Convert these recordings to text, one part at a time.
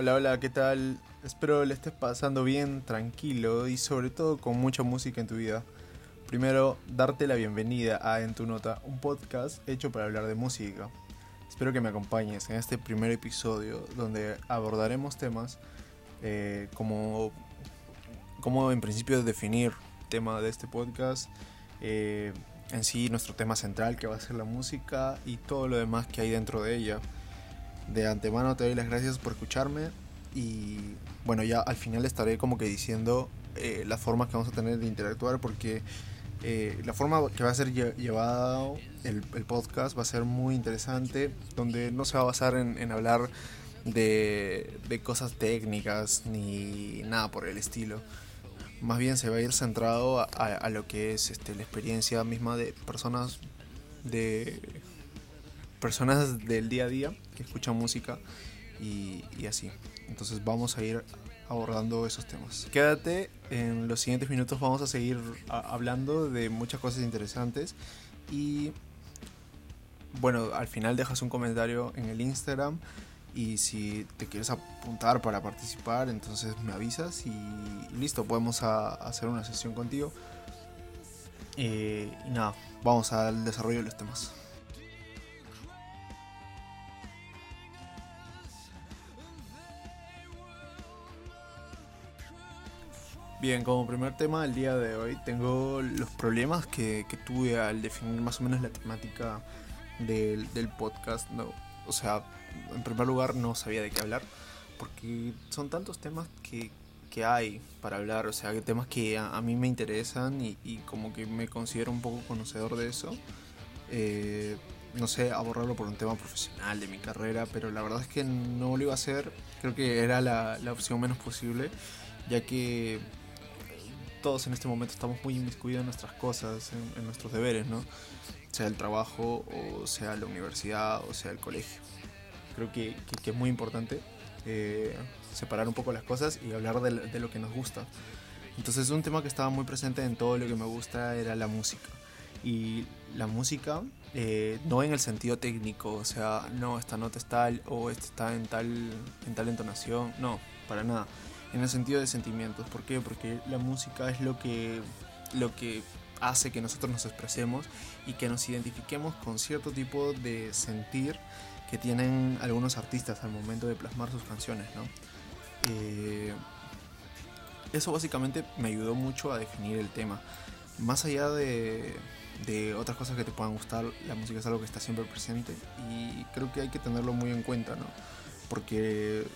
Hola, hola, ¿qué tal? Espero le estés pasando bien, tranquilo y sobre todo con mucha música en tu vida. Primero, darte la bienvenida a En tu Nota, un podcast hecho para hablar de música. Espero que me acompañes en este primer episodio donde abordaremos temas eh, como, como en principio definir tema de este podcast, eh, en sí nuestro tema central que va a ser la música y todo lo demás que hay dentro de ella. De antemano te doy las gracias por escucharme y bueno, ya al final estaré como que diciendo eh, la forma que vamos a tener de interactuar porque eh, la forma que va a ser llevado el, podcast va a ser muy interesante, donde no se va a basar en, hablar de, de, cosas técnicas ni nada por el estilo. Más bien se va a ir centrado a, a lo que es este, la experiencia misma de personas de personas del día a día que escuchan música y, así. Entonces vamos a ir abordando esos temas. Quédate, en los siguientes minutos vamos a seguir hablando de muchas cosas interesantes y bueno, al final dejas un comentario en el Instagram y si te quieres apuntar para participar, entonces me avisas y listo, podemos hacer una sesión contigo. Eh, y nada, vamos al desarrollo de los temas. Bien, como primer tema del día de hoy tengo los problemas que, tuve al definir más o menos la temática del, podcast. No, o sea, en primer lugar no sabía de qué hablar porque son tantos temas que, hay para hablar, o sea, temas que a, mí me interesan y, como que me considero un poco conocedor de eso. Eh, no sé, abordarlo por un tema profesional de mi carrera, pero la verdad es que no lo iba a hacer, creo que era la, la opción menos posible, ya que todos en este momento estamos muy inmiscuidos en nuestras cosas, en, nuestros deberes, ¿no? Sea el trabajo, o sea la universidad, o sea el colegio. Creo que, es muy importante eh, separar un poco las cosas y hablar de, lo que nos gusta. Entonces un tema que estaba muy presente en todo lo que me gusta era la música. Y la música, eh, no en el sentido técnico, o sea, no, esta nota es tal o esta está en tal, en tal entonación, no, para nada en el sentido de sentimientos. ¿Por qué? Porque la música es lo que, lo que hace que nosotros nos expresemos y que nos identifiquemos con cierto tipo de sentir que tienen algunos artistas al momento de plasmar sus canciones. ¿no? Eh, eso básicamente me ayudó mucho a definir el tema. Más allá de, de otras cosas que te puedan gustar, la música es algo que está siempre presente y creo que hay que tenerlo muy en cuenta, ¿no? Porque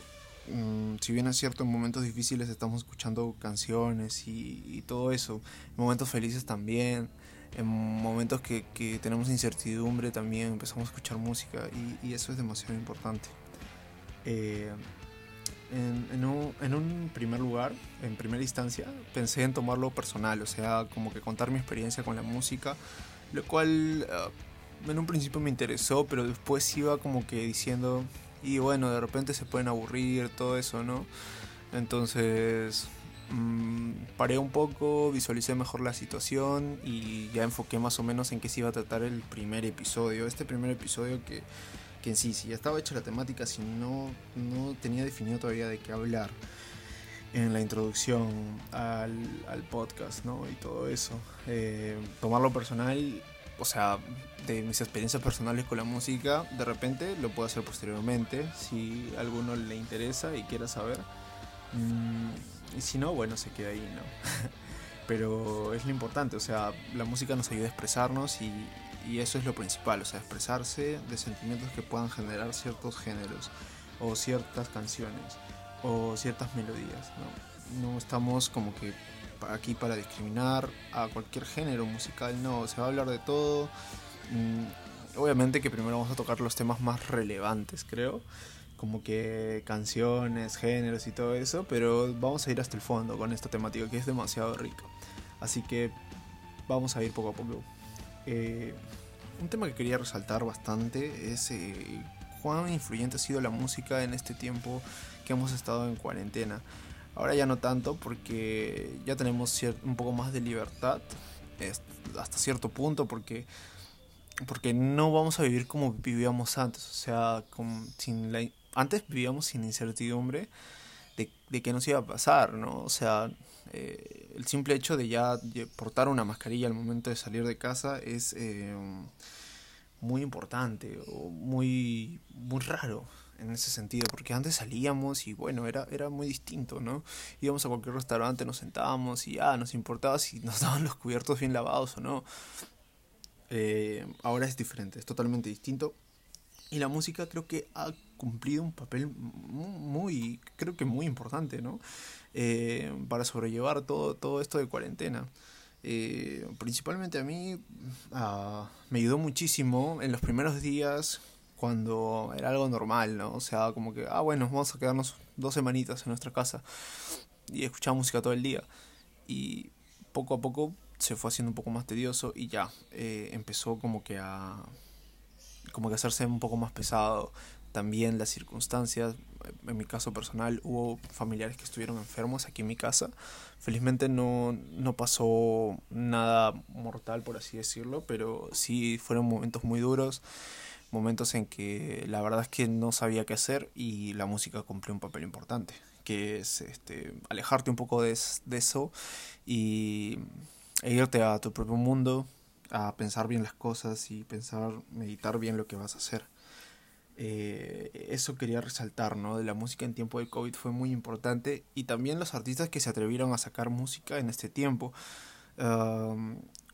Mm, si bien es cierto, en momentos difíciles estamos escuchando canciones y, todo eso, en momentos felices también, en momentos que, tenemos incertidumbre también empezamos a escuchar música y, eso es demasiado importante. Eh, en, un, en, un, primer lugar, en primera instancia, pensé en tomarlo personal, o sea, como que contar mi experiencia con la música, lo cual uh, en un principio me interesó, pero después iba como que diciendo, y bueno, de repente se pueden aburrir, todo eso, ¿no? Entonces mmm, paré un poco, visualicé mejor la situación y ya enfoqué más o menos en qué se iba a tratar el primer episodio. Este primer episodio que, que en sí, si ya estaba hecha la temática, si no, no tenía definido todavía de qué hablar en la introducción al, podcast, ¿no? Y todo eso. Eh, tomarlo personal o sea, de mis experiencias personales con la música, de repente lo puedo hacer posteriormente, si a alguno le interesa y quiera saber. Mm, y si no, bueno, se queda ahí, ¿no? Pero es lo importante, o sea, la música nos ayuda a expresarnos y, y eso es lo principal, o sea, expresarse de sentimientos que puedan generar ciertos géneros o ciertas canciones o ciertas melodías, ¿no? No estamos como que aquí para discriminar a cualquier género musical, no, se va a hablar de todo. Mm, obviamente que primero vamos a tocar los temas más relevantes, creo, como que canciones, géneros y todo eso, pero vamos a ir hasta el fondo con esta temática que es demasiado rica. Así que vamos a ir poco a poco. Eh, un tema que quería resaltar bastante es eh, cuán influyente ha sido la música en este tiempo que hemos estado en cuarentena. Ahora ya no tanto porque ya tenemos un poco más de libertad hasta cierto punto porque porque no vamos a vivir como vivíamos antes, o sea, sin, la, antes vivíamos sin incertidumbre de, de qué nos iba a pasar, ¿no? O sea, eh, el simple hecho de ya portar una mascarilla al momento de salir de casa es eh, muy importante o muy, muy raro en ese sentido, porque antes salíamos y bueno, era, era muy distinto, ¿no? Íbamos a cualquier restaurante, nos sentábamos y ah, nos importaba si nos daban los cubiertos bien lavados o no. Eh, ahora es diferente, es totalmente distinto. Y la música creo que ha cumplido un papel muy, creo que muy importante, ¿no? Eh, para sobrellevar todo, todo esto de cuarentena. Eh, principalmente a mí ah, me ayudó muchísimo en los primeros días cuando era algo normal, ¿no? O sea, como que, ah, bueno, vamos a quedarnos dos semanitas en nuestra casa y escuchar música todo el día. Y poco a poco se fue haciendo un poco más tedioso y ya, eh, empezó como que a como que hacerse un poco más pesado también las circunstancias. En mi caso personal hubo familiares que estuvieron enfermos aquí en mi casa. Felizmente no, no pasó nada mortal, por así decirlo, pero sí fueron momentos muy duros, momentos en que la verdad es que no sabía qué hacer y la música cumplió un papel importante, que es este, alejarte un poco de, de eso y e irte a tu propio mundo, a pensar bien las cosas y pensar, meditar bien lo que vas a hacer. Eh, eso quería resaltar, ¿no? De la música en tiempo de COVID fue muy importante y también los artistas que se atrevieron a sacar música en este tiempo.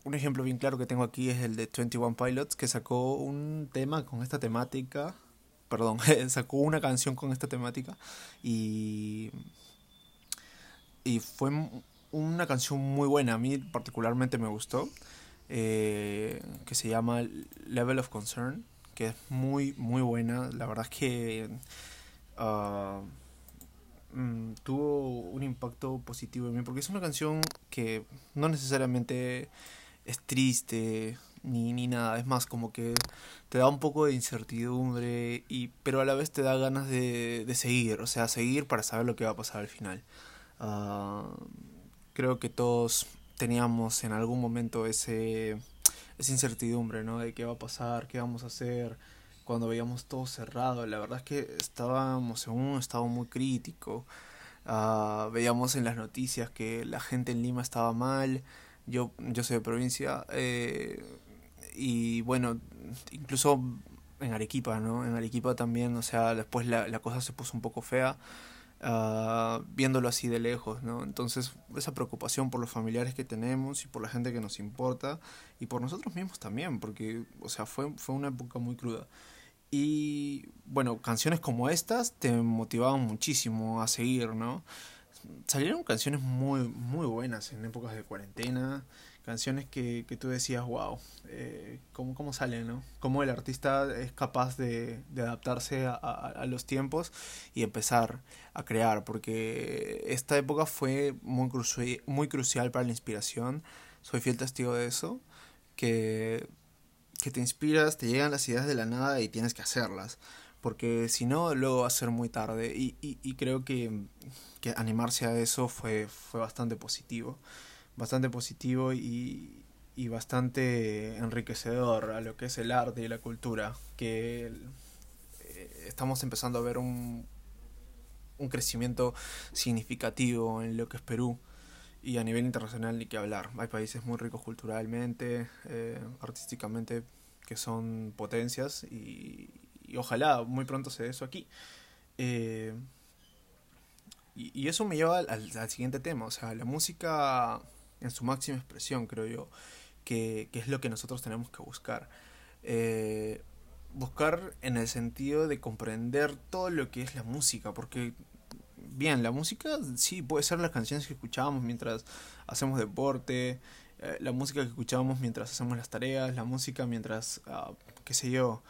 Un ejemplo bien claro que tengo aquí es el de 21 Pilots que sacó un tema con esta temática, perdón, sacó una canción con esta temática y y fue una canción muy buena, a mí particularmente me gustó, eh, que se llama Level of Concern que es muy, muy buena. La verdad es que ah, mm, tuvo un impacto positivo en mí, porque es una canción que no necesariamente es triste ni, ni nada, es más como que te da un poco de incertidumbre, y, pero a la vez te da ganas de, de seguir, o sea, seguir para saber lo que va a pasar al final. Ah, creo que todos teníamos en algún momento ese esa incertidumbre, ¿no? De qué va a pasar, qué vamos a hacer, cuando veíamos todo cerrado. La verdad es que estábamos en un estado muy crítico. Uh, veíamos en las noticias que la gente en Lima estaba mal. Yo, yo soy de provincia. Eh, y bueno, incluso en Arequipa, ¿no? En Arequipa también, o sea, después la, la cosa se puso un poco fea. Uh, viéndolo así de lejos, ¿no? Entonces, esa preocupación por los familiares que tenemos y por la gente que nos importa y por nosotros mismos también, porque, o sea, fue, fue una época muy cruda. Y bueno, canciones como estas te motivaban muchísimo a seguir, ¿no? Salieron canciones muy, muy buenas en épocas de cuarentena canciones que, que tú decías, wow, eh, ¿cómo, ¿cómo sale, no? Cómo el artista es capaz de, adaptarse a, los tiempos y empezar a crear, porque esta época fue muy, muy crucial para la inspiración, soy fiel testigo de eso, que, que te inspiras, te llegan las ideas de la nada y tienes que hacerlas, porque si no, luego va a ser muy tarde, y, y, y creo que, que animarse a eso fue, fue bastante positivo bastante positivo y, y bastante enriquecedor a lo que es el arte y la cultura, que eh, estamos empezando a ver un, un crecimiento significativo en lo que es Perú y a nivel internacional ni que hablar. Hay países muy ricos culturalmente, eh, artísticamente, que son potencias y, y, ojalá muy pronto se dé eso aquí. Eh, y, y, eso me lleva al, al, siguiente tema, o sea, la música en su máxima expresión, creo yo, que, que es lo que nosotros tenemos que buscar. Eh, buscar en el sentido de comprender todo lo que es la música, porque bien, la música sí puede ser las canciones que escuchábamos mientras hacemos deporte, eh, la música que escuchábamos mientras hacemos las tareas, la música mientras, uh, qué sé yo,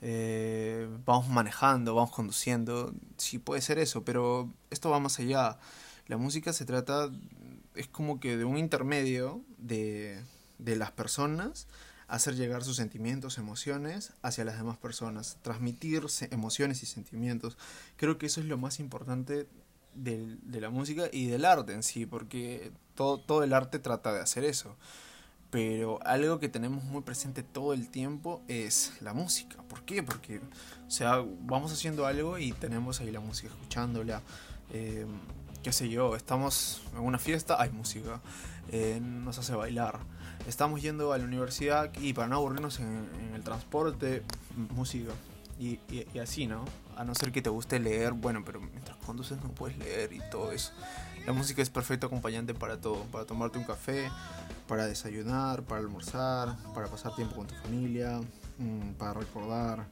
eh, vamos manejando, vamos conduciendo, sí puede ser eso, pero esto va más allá. La música se trata es como que de un intermedio de, de las personas hacer llegar sus sentimientos, emociones hacia las demás personas, transmitir emociones y sentimientos. Creo que eso es lo más importante de, de la música y del arte en sí, porque todo, todo el arte trata de hacer eso. Pero algo que tenemos muy presente todo el tiempo es la música. ¿Por qué? Porque, o sea, vamos haciendo algo y tenemos ahí la música escuchándola. Eh, qué sé yo, estamos en una fiesta, hay música, eh, nos hace bailar. Estamos yendo a la universidad y para no aburrirnos en, el transporte, música. Y, y, así, ¿no? A no ser que te guste leer, bueno, pero mientras conduces no puedes leer y todo eso. La música es perfecto acompañante para todo, para tomarte un café, para desayunar, para almorzar, para pasar tiempo con tu familia, mm, para recordar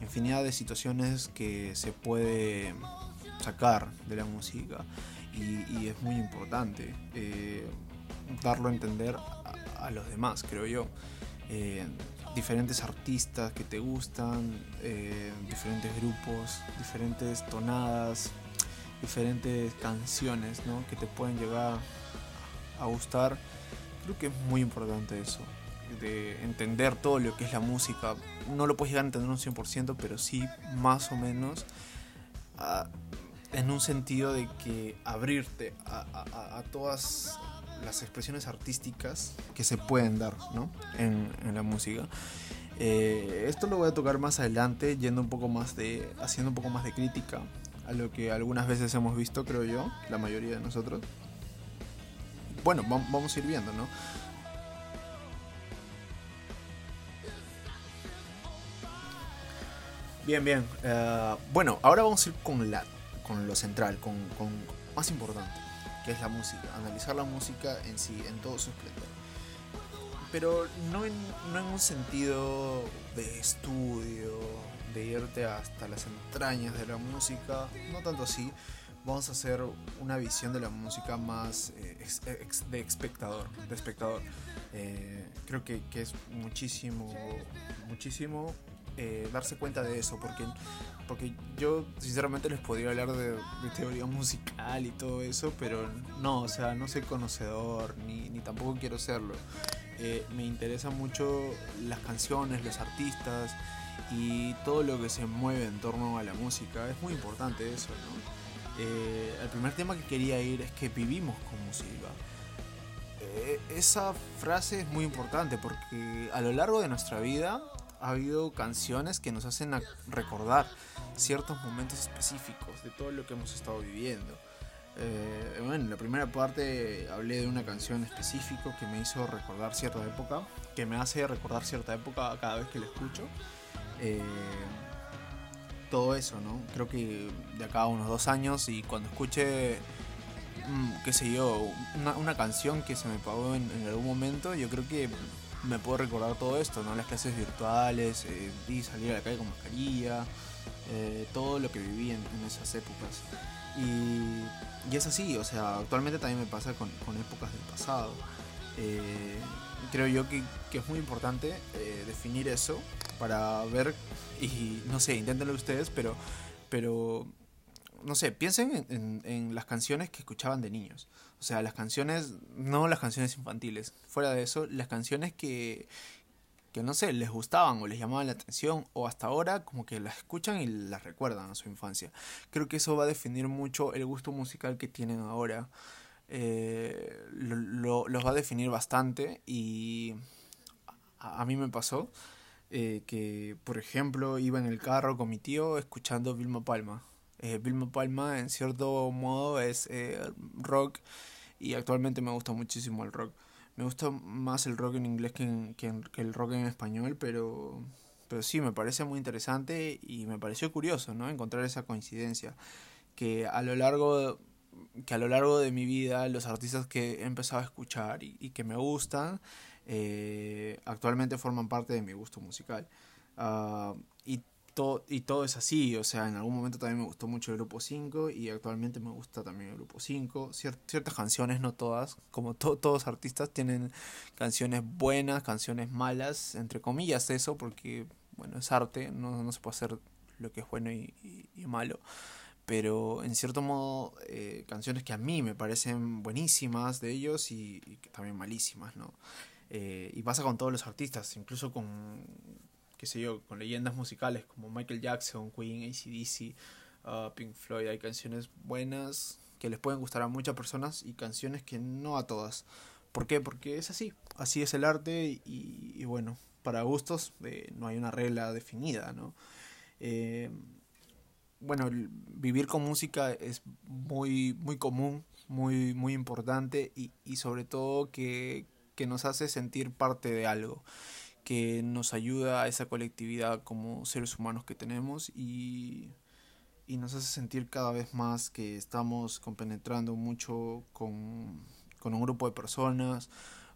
infinidad de situaciones que se puede sacar de la música y, es muy importante eh, darlo a entender a, los demás, creo yo. Eh, diferentes artistas que te gustan, eh, diferentes grupos, diferentes tonadas, diferentes canciones que te pueden llegar a gustar. Creo que es muy importante eso, de entender todo lo que es la música. No lo puedes llegar a entender un 100%, pero sí más o menos en un sentido de que abrirte a, todas las expresiones artísticas que se pueden dar ¿no? en, la música. Eh, esto lo voy a tocar más adelante, yendo un poco más de, haciendo un poco más de crítica a lo que algunas veces hemos visto, creo yo, la mayoría de nosotros. Bueno, vamos a ir viendo, ¿no? Bien, bien. Eh, bueno, ahora vamos a ir con la con lo central, con, con más importante, que es la música, analizar la música en sí, en todo su esplendor. Pero no en, no en un sentido de estudio, de irte hasta las entrañas de la música, no tanto así. Vamos a hacer una visión de la música más eh, de espectador, de espectador. Eh, creo que, que, es muchísimo, muchísimo eh, darse cuenta de eso, porque, porque yo sinceramente les podría hablar de, teoría musical y todo eso, pero no, o sea, no soy conocedor, ni, ni tampoco quiero serlo. Eh, me interesa mucho las canciones, los artistas y todo lo que se mueve en torno a la música. Es muy importante eso, ¿no? Eh, el primer tema que quería ir es que vivimos con música. esa frase es muy importante porque a lo largo de nuestra vida ha habido canciones que nos hacen recordar ciertos momentos específicos de todo lo que hemos estado viviendo. Eh, bueno, en la primera parte hablé de una canción específica que me hizo recordar cierta época, que me hace recordar cierta época cada vez que la escucho. Eh, todo eso, ¿no? Creo que de acá a unos dos años y cuando escuche, mm, qué sé yo, una, canción que se me pagó en algún momento, yo creo que me puedo recordar todo esto, ¿no? Las clases virtuales, eh, salir a la calle con mascarilla, eh, todo lo que viví en, esas épocas. Y, y, es así, o sea, actualmente también me pasa con, épocas del pasado. Eh, creo yo que, es muy importante definir eso para ver, y no sé, inténtenlo ustedes, pero, pero no sé, piensen en, las canciones que escuchaban de niños. O sea, las canciones, no las canciones infantiles. Fuera de eso, las canciones que, que no sé, les gustaban o les llamaban la atención o hasta ahora como que las escuchan y las recuerdan a su infancia. Creo que eso va a definir mucho el gusto musical que tienen ahora. Eh, lo, los va a definir bastante y a, mí me pasó eh, que, por ejemplo, iba en el carro con mi tío escuchando Vilma Palma eh, Vilma Palma en cierto modo es eh, rock y actualmente me gusta muchísimo el rock. Me gusta más el rock en inglés que, el rock en español, pero, pero sí, me parece muy interesante y me pareció curioso ¿no? encontrar esa coincidencia. Que a lo largo que a lo largo de mi vida los artistas que he empezado a escuchar y, que me gustan eh, actualmente forman parte de mi gusto musical. Uh, y y todo es así, o sea, en algún momento también me gustó mucho el grupo 5 y actualmente me gusta también el grupo 5. ciertas canciones, no todas, como todos todos artistas tienen canciones buenas, canciones malas, entre comillas eso, porque bueno, es arte, no, se puede hacer lo que es bueno y, malo. Pero en cierto modo, eh, canciones que a mí me parecen buenísimas de ellos y, también malísimas, ¿no? Eh, y pasa con todos los artistas, incluso con, qué sé yo, con leyendas musicales como Michael Jackson, Queen, ACDC, uh, Pink Floyd. Hay canciones buenas que les pueden gustar a muchas personas y canciones que no a todas. ¿Por qué? Porque es así, así es el arte y, bueno, para gustos eh, no hay una regla definida, ¿no? Bueno, vivir con música es muy, muy común, muy, muy importante y, y sobre todo que, que nos hace sentir parte de algo, que nos ayuda a esa colectividad como seres humanos que tenemos y, y nos hace sentir cada vez más que estamos compenetrando mucho con, con un grupo de personas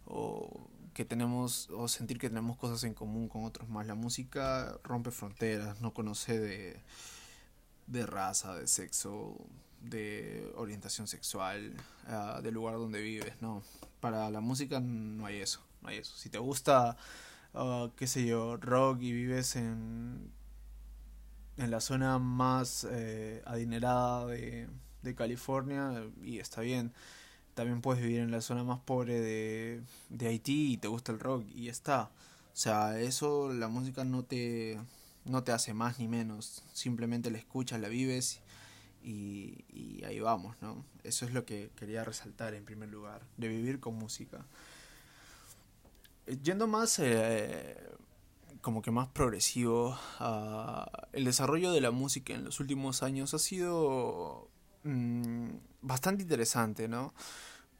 o que tenemos o sentir que tenemos cosas en común con otros más. La música rompe fronteras, no conoce de, de raza, de sexo, de orientación sexual, uh, del lugar donde vives, no. Para la música no hay eso, no hay eso. Si te gusta, uh, qué sé yo, rock y vives en, en la zona más eh, adinerada de, de California, y está bien. También puedes vivir en la zona más pobre de, de Haití y te gusta el rock, y está. O sea, eso la música no te, no te hace más ni menos. Simplemente la escuchas, la vives y, ahí vamos, ¿no? Eso es lo que quería resaltar en primer lugar, de vivir con música. Yendo más, eh, como que más progresivo, el desarrollo de la música en los últimos años ha sido mm, bastante interesante, ¿no?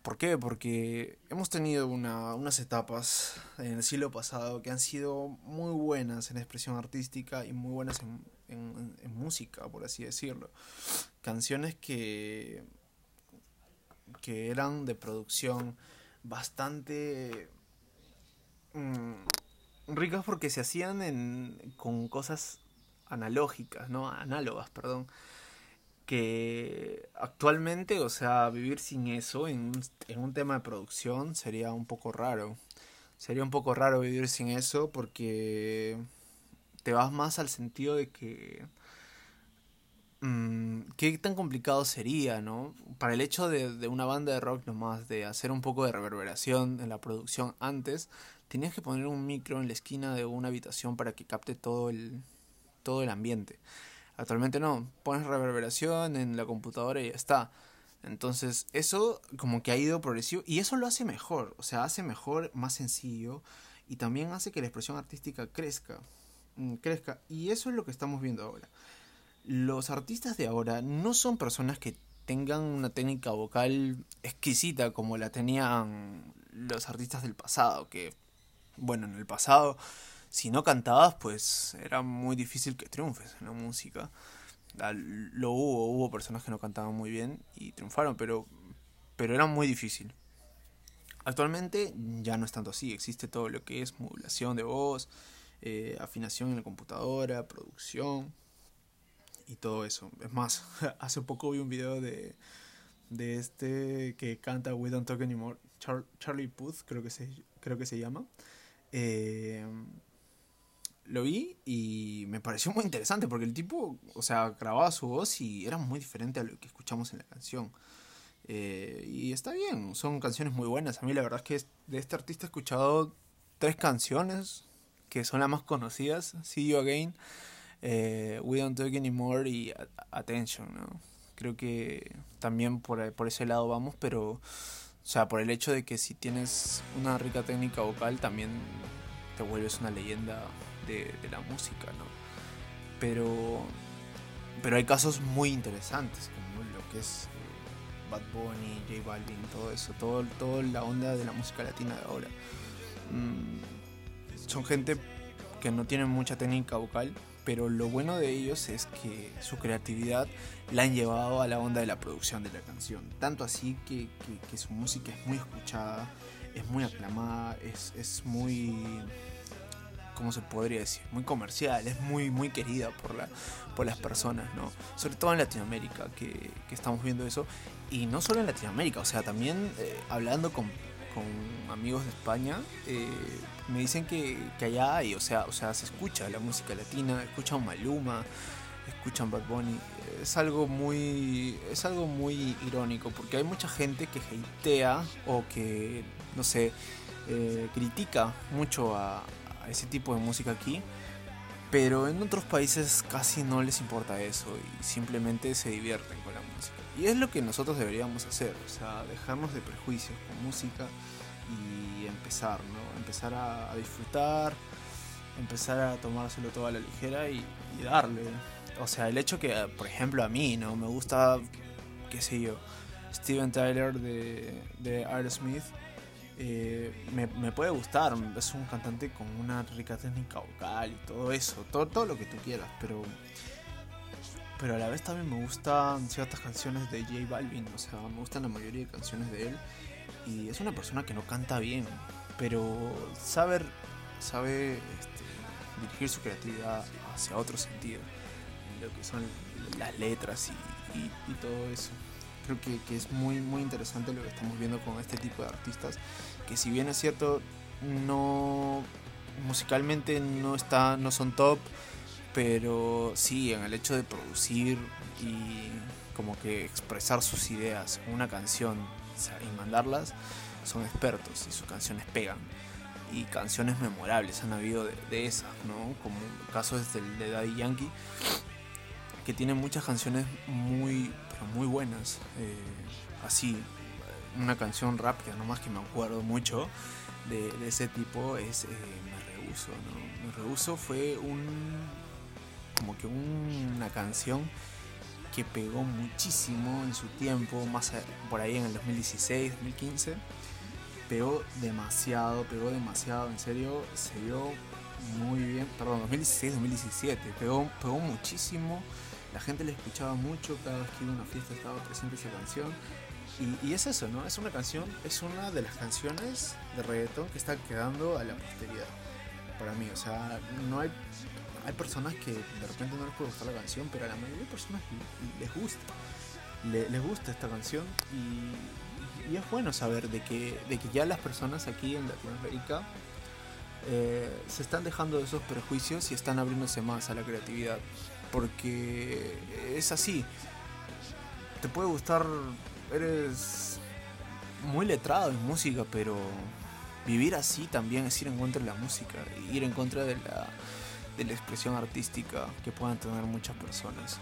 ¿Por qué? Porque hemos tenido una, unas etapas en el siglo pasado que han sido muy buenas en expresión artística y muy buenas en, en, música, por así decirlo. Canciones que, que eran de producción bastante mm, ricas porque se hacían en, con cosas analógicas, ¿no? Análogas, perdón. Que actualmente, o sea, vivir sin eso en un, en un tema de producción sería un poco raro. Sería un poco raro vivir sin eso porque te vas más al sentido de que... Mmm, ¿Qué tan complicado sería, no? Para el hecho de, de, una banda de rock nomás, de hacer un poco de reverberación en la producción antes, tenías que poner un micro en la esquina de una habitación para que capte todo el, todo el ambiente. Actualmente no, pones reverberación en la computadora y ya está. Entonces, eso como que ha ido progresivo y eso lo hace mejor, o sea, hace mejor, más sencillo y también hace que la expresión artística crezca. Mm, crezca. Y eso es lo que estamos viendo ahora. Los artistas de ahora no son personas que tengan una técnica vocal exquisita como la tenían los artistas del pasado, que, bueno, en el pasado, si no cantabas, pues era muy difícil que triunfes en la música. Lo hubo, hubo personas que no cantaban muy bien y triunfaron, pero, pero era muy difícil. Actualmente ya no es tanto así, existe todo lo que es modulación de voz, eh, afinación en la computadora, producción y todo eso. Es más, hace poco vi un video de, de este que canta We Don't Talk Anymore, Charlie Puth, creo que se, creo que se llama. Eh, lo vi y me pareció muy interesante porque el tipo, o sea, grababa su voz y era muy diferente a lo que escuchamos en la canción. Eh, y está bien, son canciones muy buenas. A mí la verdad es que de este artista he escuchado tres canciones que son las más conocidas, See You Again, eh, We Don't Talk Anymore y Attention, ¿no? Creo que también por, por ese lado vamos, pero, o sea, por el hecho de que si tienes una rica técnica vocal, también te vuelves una leyenda de, de la música, ¿no? Pero, pero hay casos muy interesantes, como lo que es eh, Bad Bunny, J Balvin, todo eso, todo, toda la onda de la música latina de ahora. Mm, son gente que no tienen mucha técnica vocal, pero lo bueno de ellos es que su creatividad la han llevado a la onda de la producción de la canción. Tanto así que, su música es muy escuchada, es muy aclamada, es, es muy... ¿Cómo se podría decir? Muy comercial, es muy, muy querida por, la, por las personas, ¿no? Sobre todo en Latinoamérica, que, estamos viendo eso. Y no solo en Latinoamérica, o sea, también eh, hablando con con amigos de España, eh, me dicen que, que, allá hay, o sea, o sea, se escucha la música latina, escuchan Maluma, escuchan Bad Bunny. Es algo muy, es algo muy irónico, porque hay mucha gente que hatea o que, no sé, eh, critica mucho a, a ese tipo de música aquí. Pero en otros países casi no les importa eso y simplemente se divierten con la música. Y es lo que nosotros deberíamos hacer, o sea, dejarnos de prejuicios con música y empezar, ¿no? Empezar a, disfrutar, empezar a tomárselo todo a la ligera y, darle. O sea, el hecho que, por ejemplo, a mí, ¿no? Me gusta, qué sé yo, Steven Tyler de, de Aerosmith. Eh, me, puede gustar, es un cantante con una rica técnica vocal y todo eso, todo, todo lo que tú quieras, pero pero a la vez también me gustan ciertas canciones de J Balvin, o sea, me gustan la mayoría de canciones de él y es una persona que no canta bien, pero sabe, sabe este, dirigir su creatividad hacia otro sentido, lo que son las letras y, todo eso. Creo que, que, es muy, muy interesante lo que estamos viendo con este tipo de artistas, que si bien es cierto, no musicalmente no, está, no son top, pero sí, en el hecho de producir y como que expresar sus ideas en una canción y mandarlas, son expertos y sus canciones pegan. Y canciones memorables han habido de, esas, ¿no? Como el caso es del de Daddy Yankee, que tiene muchas canciones muy, muy buenas. Eh, así, una canción rápida, nomás que me acuerdo mucho de, ese tipo es eh, Me Rehuso, ¿no? Me Rehuso fue un como que una canción que pegó muchísimo en su tiempo, más por ahí en el 2016, 2015. Pegó demasiado, pegó demasiado, en serio, se dio muy bien, perdón, 2016, 2017, pegó, pegó muchísimo, la gente le escuchaba mucho, cada vez que iba a una fiesta estaba presente esa canción. Y, y, es eso, ¿no? Es una canción, es una de las canciones de reggaetón que está quedando a la posteridad. Para mí, o sea, no hay hay personas que de repente no les puede gustar la canción, pero a la mayoría de personas les gusta. les gusta esta canción y, es bueno saber de que, de que ya las personas aquí en Latinoamérica eh, se están dejando de esos prejuicios y están abriéndose más a la creatividad. Porque es así. Te puede gustar, eres muy letrado en música, pero vivir así también es ir en contra de la música, ir en contra de la de la expresión artística que puedan tener muchas personas.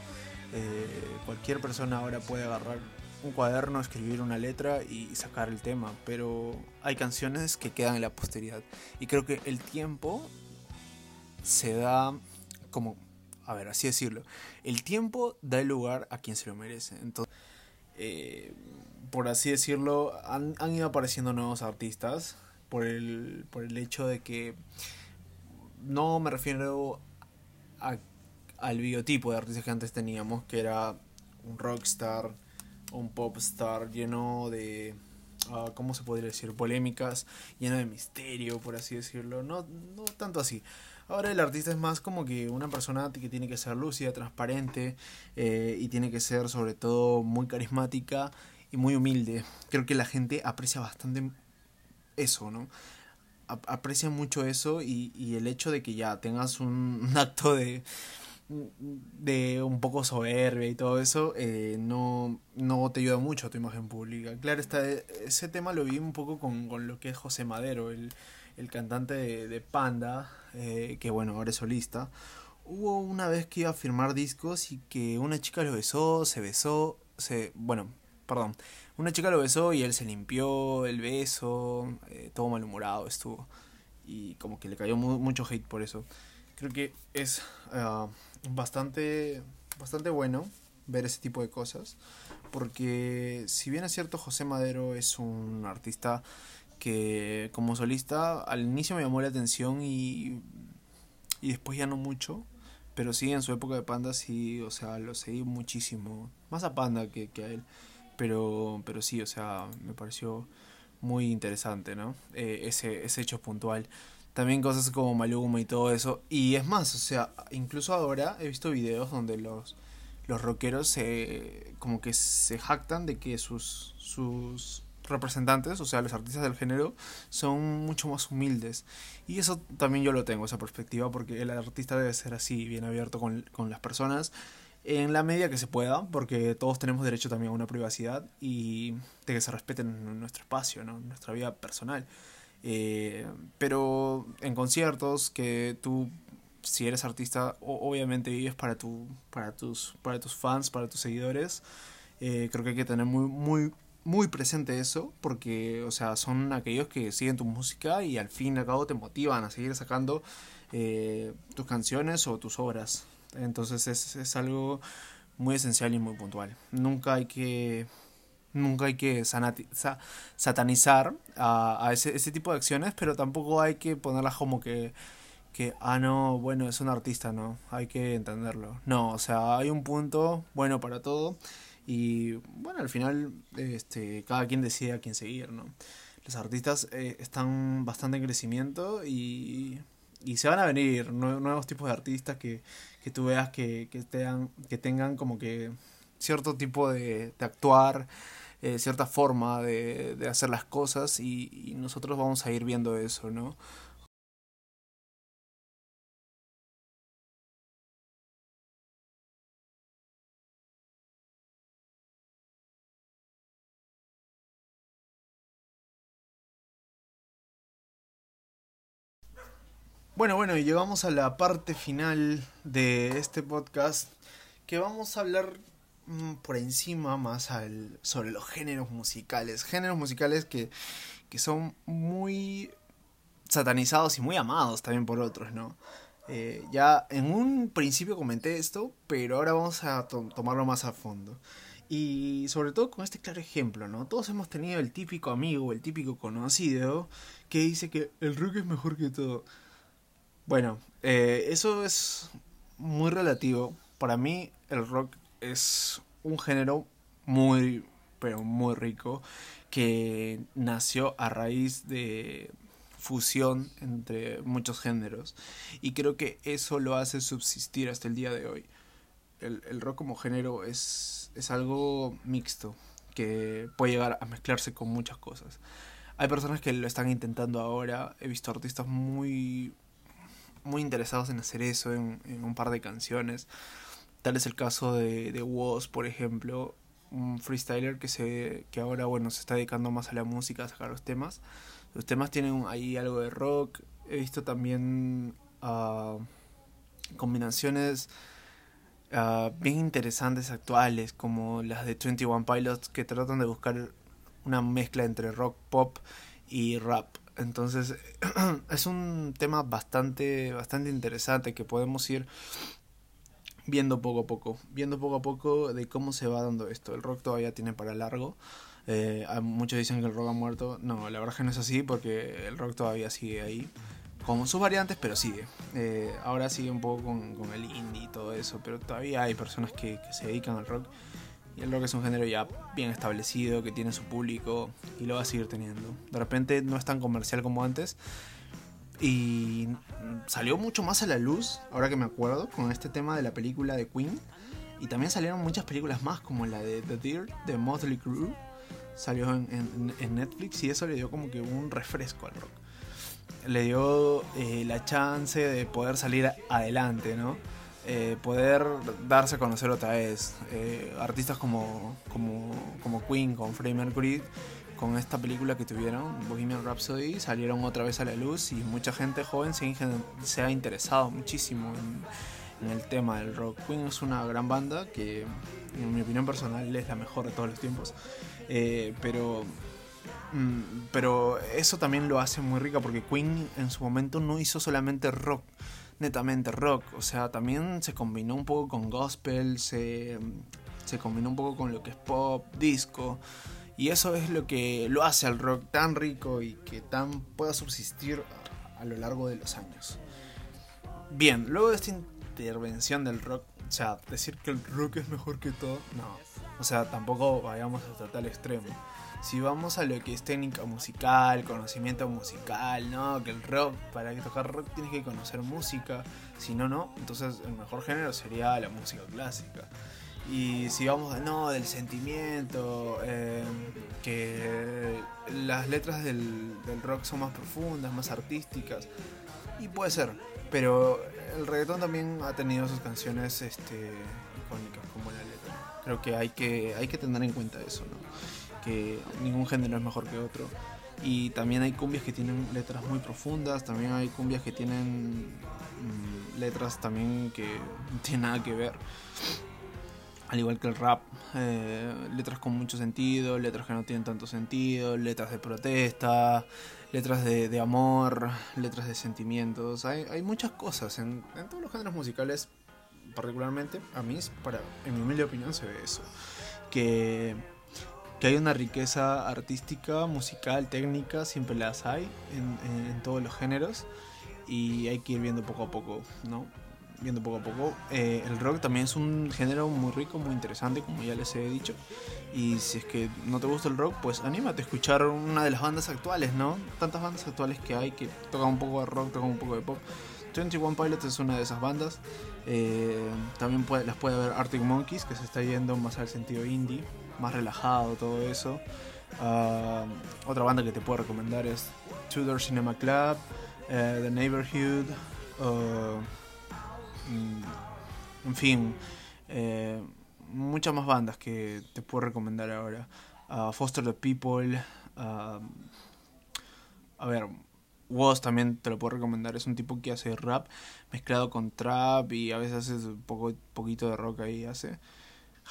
Eh, cualquier persona ahora puede agarrar un cuaderno, escribir una letra y sacar el tema, pero hay canciones que quedan en la posteridad. Y creo que el tiempo se da como, a ver, así decirlo, el tiempo da el lugar a quien se lo merece. Entonces, eh, por así decirlo, han, han, ido apareciendo nuevos artistas por el, por el hecho de que no me refiero al biotipo de artistas que antes teníamos, que era un rockstar, un popstar lleno de, uh, ¿cómo se podría decir? Polémicas, lleno de misterio, por así decirlo. No, no tanto así. Ahora el artista es más como que una persona que tiene que ser lúcida, transparente eh, y tiene que ser sobre todo muy carismática y muy humilde. Creo que la gente aprecia bastante eso, ¿no? aprecia mucho eso y, el hecho de que ya tengas un, acto de, de un poco soberbia y todo eso eh, no, no te ayuda mucho a tu imagen pública. Claro, está, ese tema lo vi un poco con, lo que es José Madero, el, cantante de, Panda, eh, que bueno, ahora es solista. Hubo una vez que iba a firmar discos y que una chica lo besó, se besó, se, bueno, perdón, una chica lo besó y él se limpió el beso, eh, todo malhumorado estuvo. Y como que le cayó mucho hate por eso. Creo que es ah, bastante, bastante bueno ver ese tipo de cosas. Porque si bien es cierto, José Madero es un artista que como solista al inicio me llamó la atención y, y después ya no mucho. Pero sí, en su época de Panda sí, o sea, lo seguí muchísimo. Más a Panda que, que a él. Pero, pero sí, o sea, me pareció muy interesante, ¿no? Eh, ese, ese hecho puntual. También cosas como Maluma y todo eso. Y es más, o sea, incluso ahora he visto videos donde los, los rockeros se, como que se jactan de que sus, sus representantes, o sea, los artistas del género, son mucho más humildes. Y eso también yo lo tengo, esa perspectiva, porque el artista debe ser así, bien abierto con, con las personas en la medida que se pueda, porque todos tenemos derecho también a una privacidad y de que se respeten nuestro espacio, ¿no? nuestra vida personal. Eh, pero en conciertos que tú, si eres artista, obviamente vives para, tu, para, tus, para tus fans, para tus seguidores, eh, creo que hay que tener muy, muy, muy presente eso, porque, o sea, son aquellos que siguen tu música y al fin y al cabo te motivan a seguir sacando eh, tus canciones o tus obras. Entonces es, es algo muy esencial y muy puntual. Nunca hay que nunca hay que satanizar a, ese, ese, tipo de acciones, pero tampoco hay que ponerlas como que, que, ah, no, bueno, es un artista, no, hay que entenderlo. No, o sea, hay un punto bueno para todo y bueno, al final este, cada quien decide a quién seguir, ¿no? Los artistas eh, están bastante en crecimiento y, y se van a venir nuevos tipos de artistas que, que tú veas que, que, tengan, que tengan como que cierto tipo de, de actuar, eh, cierta forma de, de, hacer las cosas y, y, nosotros vamos a ir viendo eso, ¿no? Bueno, bueno, y llegamos a la parte final de este podcast que vamos a hablar mmm, por encima más al, sobre los géneros musicales. Géneros musicales que, que son muy satanizados y muy amados también por otros, ¿no? Eh, ya en un principio comenté esto, pero ahora vamos a to tomarlo más a fondo. Y sobre todo con este claro ejemplo, ¿no? Todos hemos tenido el típico amigo, el típico conocido, que dice que el rock es mejor que todo. Bueno, eh, eso es muy relativo. Para mí el rock es un género muy, pero muy rico, que nació a raíz de fusión entre muchos géneros. Y creo que eso lo hace subsistir hasta el día de hoy. El, el rock como género es, es algo mixto, que puede llegar a mezclarse con muchas cosas. Hay personas que lo están intentando ahora. He visto artistas muy muy interesados en hacer eso en, en, un par de canciones. Tal es el caso de, de Woz, por ejemplo, un freestyler que, se, que ahora bueno, se está dedicando más a la música, a sacar los temas. Los temas tienen ahí algo de rock. He visto también uh, combinaciones uh, bien interesantes actuales, como las de 21 Pilots, que tratan de buscar una mezcla entre rock, pop y rap. Entonces es un tema bastante, bastante interesante que podemos ir viendo poco a poco, viendo poco a poco de cómo se va dando esto. El rock todavía tiene para largo. Eh, muchos dicen que el rock ha muerto. No, la verdad que no es así porque el rock todavía sigue ahí. Con sus variantes, pero sigue. Eh, ahora sigue un poco con, el indie y todo eso, pero todavía hay personas que se dedican al rock y el rock es un género ya bien establecido, que tiene su público y lo va a seguir teniendo. De repente no es tan comercial como antes. Y salió mucho más a la luz, ahora que me acuerdo, con este tema de la película de Queen. Y también salieron muchas películas más, como la de The Dirt, de Motley Crue. Salió en, Netflix y eso le dio como que un refresco al rock. Le dio eh, la chance de poder salir adelante, ¿no? Eh, poder darse a conocer otra vez. Eh, artistas como, como, como Queen, con Freddie Mercury, con esta película que tuvieron, Bohemian Rhapsody, salieron otra vez a la luz y mucha gente joven se, ha interesado muchísimo en, en, el tema del rock. Queen es una gran banda que, en mi opinión personal, es la mejor de todos los tiempos. Eh, pero mm, pero eso también lo hace muy rica porque Queen en su momento no hizo solamente rock, netamente rock, o sea, también se combinó un poco con gospel, se, se combinó un poco con lo que es pop, disco, y eso es lo que lo hace al rock tan rico y que tan pueda subsistir a, a lo largo de los años. Bien, luego de esta intervención del rock, o sea, decir que el rock es mejor que todo, no, o sea, tampoco vayamos hasta tal extremo si vamos a lo que es técnica musical, conocimiento musical, ¿no? Que el rock, para tocar rock tienes que conocer música, si no, no, entonces el mejor género sería la música clásica. Y si vamos no, del sentimiento, eh, que las letras del, del rock son más profundas, más artísticas, y puede ser, pero el reggaetón también ha tenido sus canciones este, icónicas como la letra. Creo que hay que, hay que tener en cuenta eso, ¿no? Que ningún género es mejor que otro. Y también hay cumbias que tienen letras muy profundas, también hay cumbias que tienen mmm, letras también que no tienen nada que ver. al igual que el rap, eh, letras con mucho sentido, letras que no tienen tanto sentido, letras de protesta, letras de, amor, letras de sentimientos. Hay, muchas cosas en, todos los géneros musicales, particularmente a mí, para, en mi humilde opinión, se ve eso. Que, que hay una riqueza artística, musical, técnica, siempre las hay en, en todos los géneros y hay que ir viendo poco a poco, ¿no? viendo poco a poco. Eh, el rock también es un género muy rico, muy interesante, como ya les he dicho. Y si es que no te gusta el rock, pues anímate a escuchar una de las bandas actuales, ¿no? Tantas bandas actuales que hay que tocan un poco de rock, tocan un poco de pop. 21 Pilots es una de esas bandas. Eh, también las puede ver Arctic Monkeys, que se está yendo más al sentido indie, más relajado, todo eso. Ah, otra banda que te puedo recomendar es Tudor Cinema Club, eh, The Neighborhood. Uh, Mm, en fin, eh, muchas más bandas que te puedo recomendar ahora. Foster the People. a ver, Woz también te lo puedo recomendar. Es un tipo que hace rap mezclado con trap y a veces hace un poco, poquito de rock ahí. hace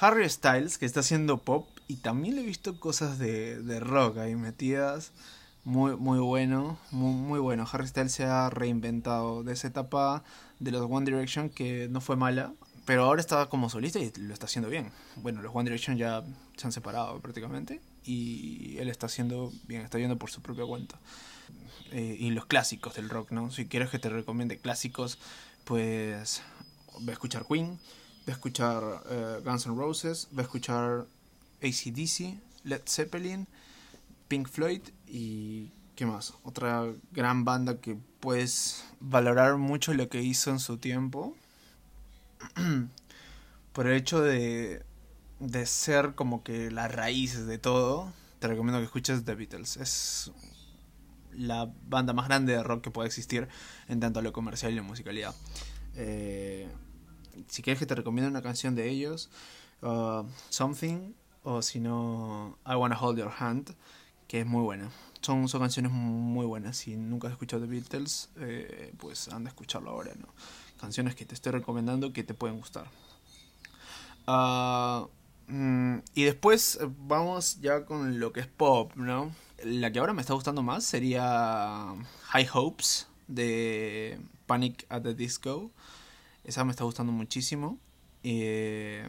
Harry Styles, que está haciendo pop y también le he visto cosas de, de rock ahí metidas. Muy, muy bueno, muy, bueno. Harry Styles se ha reinventado de esa etapa de los One Direction que no fue mala, pero ahora está como solista y lo está haciendo bien. Bueno, los One Direction ya se han separado prácticamente y él está haciendo bien, está yendo por su propia cuenta. Eh, y los clásicos del rock, ¿no? Si quieres que te recomiende clásicos, pues ve a escuchar Queen, ve a escuchar eh, Guns N' Roses, ve a escuchar ACDC, Led Zeppelin, Pink Floyd y ¿Qué más? Otra gran banda que puedes valorar mucho lo que hizo en su tiempo. Por el hecho de, de ser como que las raíces de todo, te recomiendo que escuches The Beatles. Es la banda más grande de rock que puede existir en tanto a lo comercial y la musicalidad. Eh, si quieres que te recomiende una canción de ellos, uh, Something, o si no, I Wanna Hold Your Hand, que es muy buena son, son canciones muy buenas. Si nunca has escuchado The Beatles, eh, pues anda a escucharlo ahora, ¿no? Canciones que te estoy recomendando que te pueden gustar. Ah, mm, y después eh, vamos ya con lo que es pop, ¿no? La que ahora me está gustando más sería High Hopes de Panic at the Disco. Esa me está gustando muchísimo. Eh,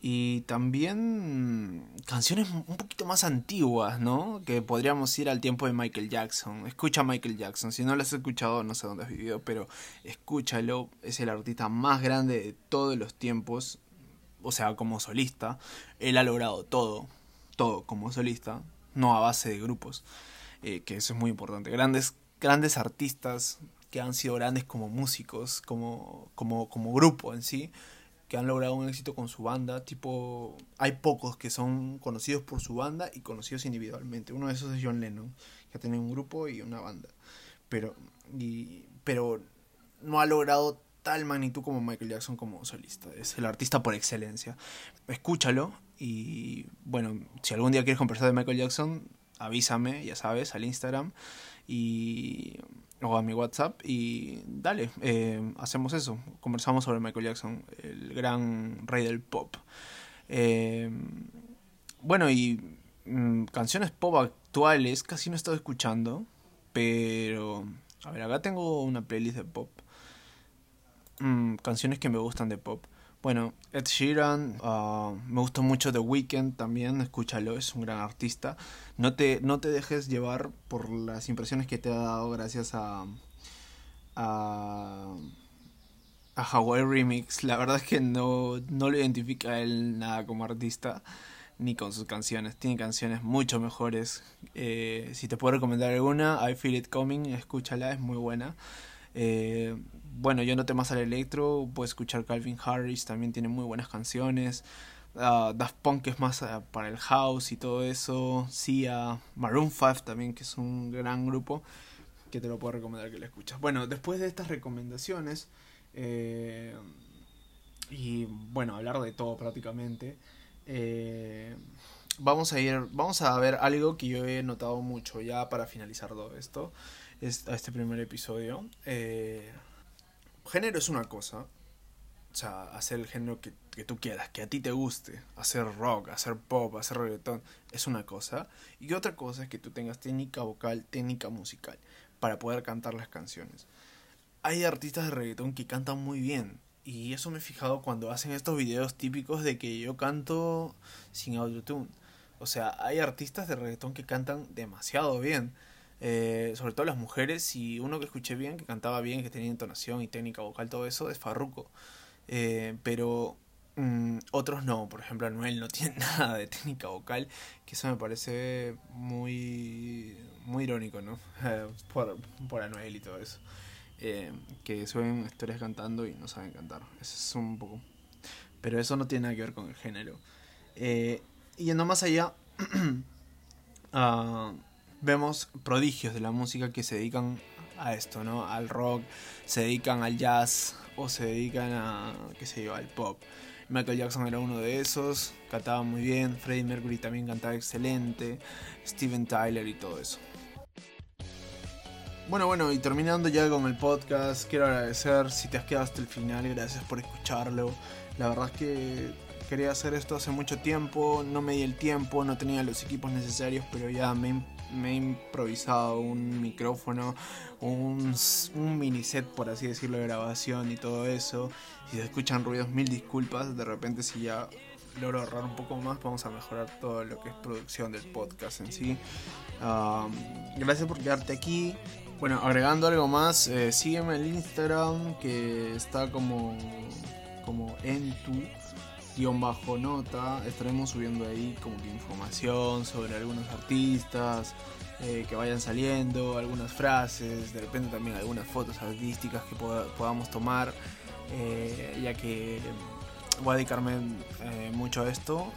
y también canciones un poquito más antiguas, ¿no? Que podríamos ir al tiempo de Michael Jackson. Escucha a Michael Jackson. Si no lo has escuchado, no sé dónde has vivido, pero escúchalo. Es el artista más grande de todos los tiempos. O sea, como solista. Él ha logrado todo. Todo como solista. No a base de grupos. Eh, que eso es muy importante. Grandes, grandes artistas que han sido grandes como músicos, como, como, como grupo en sí que han logrado un éxito con su banda. Tipo, hay pocos que son conocidos por su banda y conocidos individualmente. Uno de esos es John Lennon, que tenido un grupo y una banda. Pero, y, pero no ha logrado tal magnitud como Michael Jackson como solista. Es el artista por excelencia. Escúchalo y bueno, si algún día quieres conversar de Michael Jackson, avísame, ya sabes, al Instagram. Y o a mi WhatsApp y dale, eh, hacemos eso, conversamos sobre Michael Jackson, el gran rey del pop. Eh, bueno, y mm, canciones pop actuales casi no he estado escuchando, pero... A ver, acá tengo una playlist de pop. Mm, canciones que me gustan de pop. Bueno, Ed Sheeran, ah, me gusta mucho The Weeknd también, escúchalo, es un gran artista. No te, no te dejes llevar por las impresiones que te ha dado gracias a, a, a Hawaii Remix. La verdad es que no, no lo identifica él nada como artista, ni con sus canciones. Tiene canciones mucho mejores. Eh, si te puedo recomendar alguna, I Feel It Coming, escúchala, es muy buena. Eh, bueno, yo no más al electro, puedo escuchar Calvin Harris, también tiene muy buenas canciones. Uh, Daft Punk es más ah, para el house y todo eso. Sia, Maroon 5 también, que es un gran grupo que te lo puedo recomendar que lo escuchas. Bueno, después de estas recomendaciones eh, y bueno, hablar de todo prácticamente, eh, vamos a ir, vamos a ver algo que yo he notado mucho ya para finalizar todo esto, este primer episodio. Eh, género es una cosa, o sea, hacer el género que, que, tú quieras, que a ti te guste, hacer rock, hacer pop, hacer reggaetón, es una cosa. Y otra cosa es que tú tengas técnica vocal, técnica musical, para poder cantar las canciones. Hay artistas de reggaetón que cantan muy bien. Y eso me he fijado cuando hacen estos videos típicos de que yo canto sin autotune. O sea, hay artistas de reggaetón que cantan demasiado bien. Eh, sobre todo las mujeres, y uno que escuché bien, que cantaba bien, que tenía entonación y técnica vocal, todo eso, es Farruko. Eh, pero mm, otros no, por ejemplo Anuel no tiene nada de técnica vocal, que eso me parece muy, muy irónico, ¿no? por, por Anuel y todo eso. Eh, que suben historias cantando y no saben cantar. Eso es un poco... Pero eso no tiene nada que ver con el género. Yendo más allá, uh, vemos prodigios de la música que se dedican a esto, ¿no? Al rock, se dedican al jazz o se dedican a, qué sé yo, al pop. Michael Jackson era uno de esos, cantaba muy bien, Freddie Mercury también cantaba excelente, Steven Tyler y todo eso. Bueno, bueno, y terminando ya con el podcast, quiero agradecer si te has quedado hasta el final, gracias por escucharlo. La verdad es que quería hacer esto hace mucho tiempo, no me di el tiempo, no tenía los equipos necesarios, pero ya me, he improvisado un micrófono, un, un, mini set, por así decirlo, de grabación y todo eso. Si se escuchan ruidos, mil disculpas. De repente, si ya logro ahorrar un poco más, vamos a mejorar todo lo que es producción del podcast en sí. gracias por quedarte aquí. Bueno, agregando algo más, eh, sígueme en Instagram que está como, como en tu guion bajo nota. Estaremos subiendo ahí como que información sobre algunos artistas eh, que vayan saliendo, algunas frases, de repente también algunas fotos artísticas que podamos tomar, eh, ya que voy a dedicarme mucho a esto.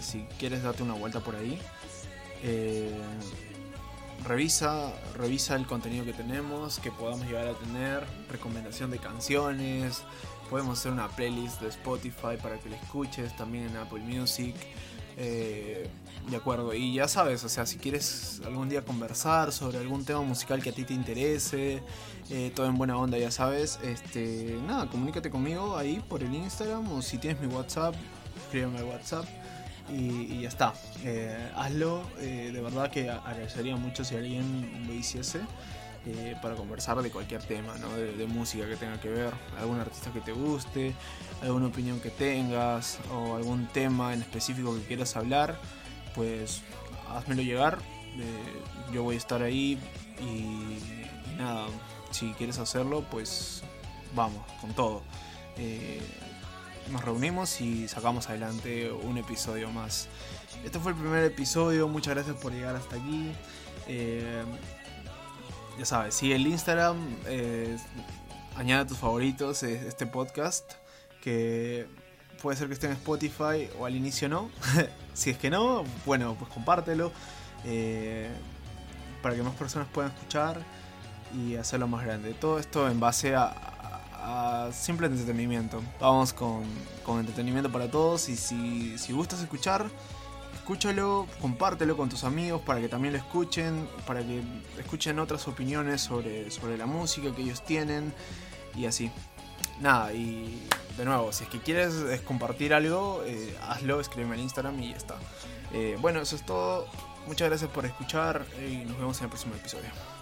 si quieres darte una vuelta por ahí revisa, revisa el contenido que tenemos, que podamos llegar a tener, recomendación de canciones, podemos hacer una playlist de Spotify para que la escuches, también en Apple Music. Eh, de acuerdo, y ya sabes, o sea, si quieres algún día conversar sobre algún tema musical que a ti te interese, eh, todo en buena onda, ya sabes, este, nada, comunícate conmigo ahí por el Instagram o si tienes mi WhatsApp, escríbeme al WhatsApp y, ya está. Eh, hazlo, de verdad que agradecería mucho si alguien lo hiciese. Eh, para conversar de cualquier tema, ¿no? de, música que tenga que ver, algún artista que te guste, alguna opinión que tengas o algún tema en específico que quieras hablar, pues házmelo llegar, yo voy a estar ahí y, nada, si quieres hacerlo, pues vamos, con todo nos reunimos y sacamos adelante un episodio más. Este fue el primer episodio, muchas gracias por llegar hasta aquí. Eh, ya sabes, sigue el Instagram, eh, añade a tus favoritos este podcast, que puede ser que esté en Spotify o al inicio no. si es que no, bueno, pues compártelo eh, para que más personas puedan escuchar y hacerlo más grande. Todo esto en base a, simple entretenimiento. Vamos con, entretenimiento para todos y si, si gustas escuchar, escúchalo, compártelo con tus amigos para que también lo escuchen, para que escuchen otras opiniones sobre, sobre la música que ellos tienen y así. Nada, y de nuevo, si es que quieres compartir algo, eh, hazlo, escríbeme en Instagram y ya está. Eh, bueno, eso es todo. Muchas gracias por escuchar y nos vemos en el próximo episodio.